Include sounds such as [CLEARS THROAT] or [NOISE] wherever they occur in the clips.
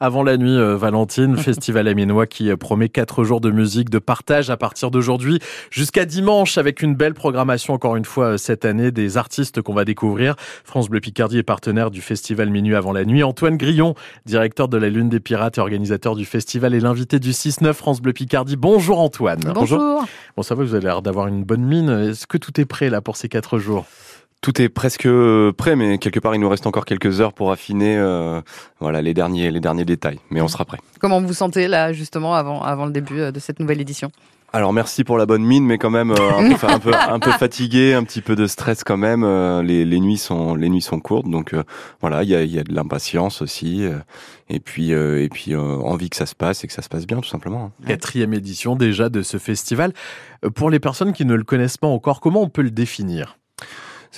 avant la nuit, euh, Valentine, [LAUGHS] festival aminois qui euh, promet quatre jours de musique, de partage à partir d'aujourd'hui jusqu'à dimanche avec une belle programmation encore une fois euh, cette année, des artistes qu'on va découvrir. France Bleu Picardie est partenaire du festival Minuit avant la nuit. Antoine Grillon, directeur de la Lune des Pirates et organisateur du festival et l'invité du 6-9 France Bleu Picardie. Bonjour Antoine. Bonjour. Bon, ça va, vous avez l'air d'avoir une bonne mine. Est-ce que tout est prêt là pour ces quatre jours? Tout est presque euh, prêt, mais quelque part, il nous reste encore quelques heures pour affiner euh, voilà, les, derniers, les derniers détails. Mais on sera prêt. Comment vous vous sentez là, justement, avant, avant le début euh, de cette nouvelle édition? Alors merci pour la bonne mine, mais quand même un, peu, un, peu, un, peu, fatigué, un petit peu de stress quand même. les, les, nuits sont les nuits sont courtes, donc voilà, il y a, y a, de l'impatience aussi, et puis et puis envie que ça se passe et que ça se passe bien tout simplement. Quatrième édition déjà de ce festival. Pour les personnes qui ne le connaissent pas encore, comment on peut le définir?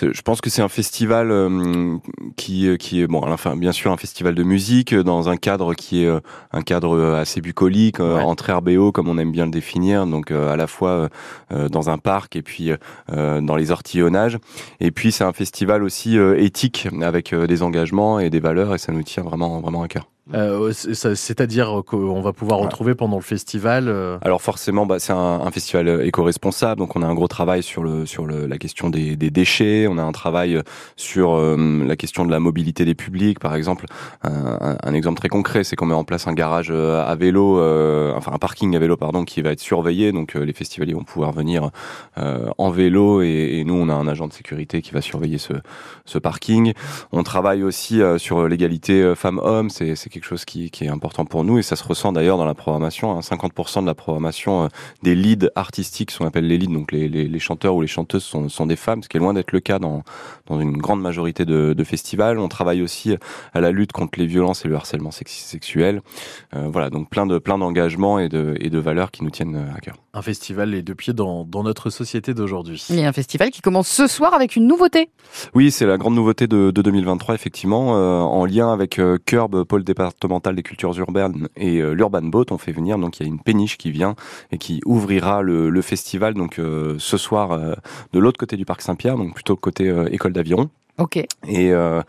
Je pense que c'est un festival euh, qui, euh, qui est bon, enfin bien sûr un festival de musique euh, dans un cadre qui est un cadre assez bucolique, entre RBO comme on aime bien le définir, donc à la fois dans un parc et puis dans les ortillonnages. Et puis c'est un festival aussi éthique avec des engagements et des valeurs et ça nous tient vraiment vraiment à cœur. Euh, c'est-à-dire qu'on va pouvoir retrouver pendant le festival euh, Alors forcément, bah, c'est un, festival éco-responsable, donc on a un gros travail sur, le, sur le, la question des, déchets, on a un travail sur euh, la question de la mobilité des publics, par exemple. Un, exemple très concret, c'est qu'on met en place un garage à vélo, enfin un parking à vélo, pardon, qui va être surveillé, donc les festivaliers vont pouvoir venir en vélo et, et, nous, on a un agent de sécurité qui va surveiller ce, ce parking. On travaille aussi sur l'égalité femmes-hommes, c'est quelque chose qui, qui, est important pour nous et ça se ressent d'ailleurs dans la programmation. 50% hein. de la programmation euh, des leads artistiques, ce qu'on appelle les leads, donc les, les, les, chanteurs ou les chanteuses sont, sont des femmes, ce qui est loin d'être le cas dans, dans une grande majorité de, de, festivals. On travaille aussi à la lutte contre les violences et le harcèlement sexuel. Euh, voilà, donc plein de plein d'engagements et de, et de valeurs qui nous tiennent euh, à cœur. Un festival les deux pieds dans, dans notre société d'aujourd'hui. Il y a un festival qui commence ce soir avec une nouveauté. Oui, c'est la grande nouveauté de, de 2023 effectivement, euh, en lien avec euh, Curb, pôle départemental des cultures urbaines et euh, l'Urban Boat. On fait venir donc il y a une péniche qui vient et qui ouvrira le, le festival donc ce soir de l'autre côté du parc Saint-Pierre, donc plutôt côté école d'aviron. Ok. Et, euh,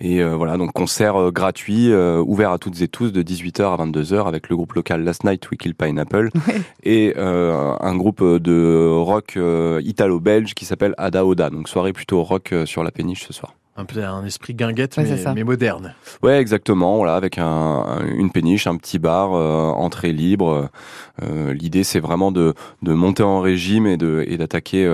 et euh, voilà, donc concert euh, gratuit, ouvert à toutes et tous de 18h à 22h avec le groupe local Last Night We Kill Pineapple [LAUGHS] et un groupe de rock italo-belge qui s'appelle Ada Oda. Donc soirée plutôt rock sur la péniche ce soir. Un peu un esprit guinguette, mais, moderne. Ouais, exactement. Voilà, avec un, une péniche, un petit bar, entrée libre. L'idée, c'est vraiment de, de monter en régime et de et d'attaquer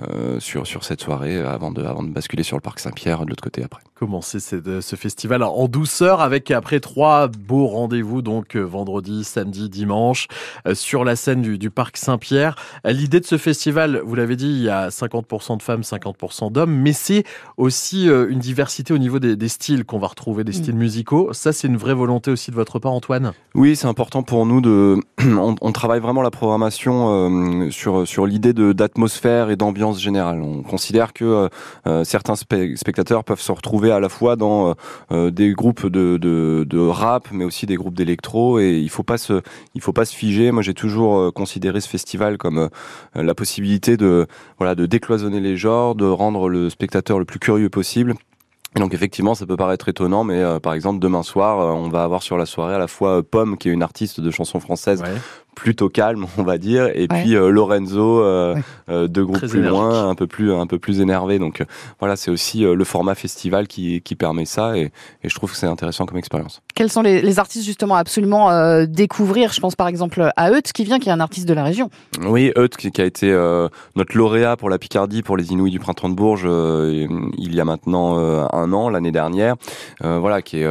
euh, sur, sur cette soirée avant de, avant de basculer sur le parc Saint-Pierre de l'autre côté après. Commencer ce, ce festival en douceur avec après trois beaux rendez-vous, donc euh, vendredi, samedi, dimanche, euh, sur la scène du, du parc Saint-Pierre. L'idée de ce festival, vous l'avez dit, il y a 50% de femmes, 50% d'hommes, mais c'est aussi une diversité au niveau des, des styles qu'on va retrouver, des mm. styles musicaux. Ça, c'est une vraie volonté aussi de votre part, Antoine? Oui, c'est important pour nous de... [CLEARS THROAT] on, on, travaille vraiment la programmation sur, sur l'idée d'atmosphère et d'ambiance générale. On considère que euh, euh, certains spectateurs peuvent se retrouver à la fois dans euh, des groupes de, de, de, rap, mais aussi des groupes d'électro, et il faut pas se, il faut pas se figer. Moi, j'ai toujours considéré ce festival comme la possibilité de, voilà, de décloisonner les genres, de rendre le spectateur le plus curieux possible. Et donc effectivement, ça peut paraître étonnant, mais par exemple demain soir, on va avoir sur la soirée à la fois Pomme, qui est une artiste de chansons françaises plutôt calme, [LAUGHS] on va dire, et puis euh, Lorenzo, euh, euh, deux groupes plus loin, un peu plus un peu plus énervé. Donc voilà, c'est aussi le format festival qui, qui permet ça, et, et je trouve que c'est intéressant comme expérience. Quels sont les, les artistes justement à absolument découvrir? Je pense par exemple à Eut qui vient, qui est un artiste de la région. Oui, Eut qui, qui, a été notre lauréat pour la Picardie pour les Inouïs du printemps de Bourges il y a maintenant un an, l'année dernière. voilà, qui est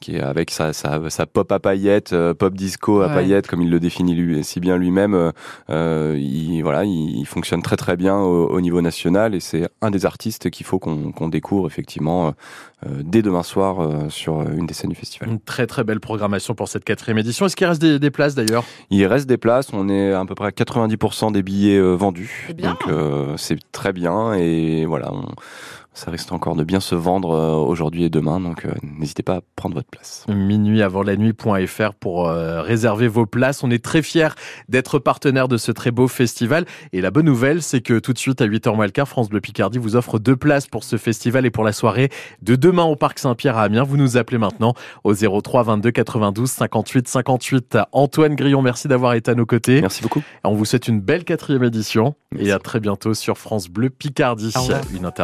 qui est avec sa, sa, sa pop à paillettes, pop disco à paillettes comme il le définit lui si bien lui-même, euh, euh, il, voilà, il, fonctionne très très bien au, niveau national et c'est un des artistes qu'il faut qu'on découvre effectivement euh, dès demain soir sur une des scènes du festival. Une très très belle programmation pour cette quatrième édition. Est-ce qu'il reste des, places d'ailleurs? Il reste des places. On est à peu près à 90% des billets vendus. Donc c'est très bien et voilà. On, ça risque encore de bien se vendre aujourd'hui et demain, donc n'hésitez pas à prendre votre place. Minuit avant la nuit.fr pour réserver vos places. On est très fiers d'être partenaire de ce très beau festival. Et la bonne nouvelle, c'est que tout de suite à 8h moins le quart, France Bleu Picardie vous offre deux places pour ce festival et pour la soirée de demain au Parc Saint-Pierre à Amiens. Vous nous appelez maintenant au 03 22 92 58 58. Antoine Grillon, merci d'avoir été à nos côtés. Merci beaucoup. On vous souhaite une belle quatrième édition et à très bientôt sur France Bleu Picardie. Une interview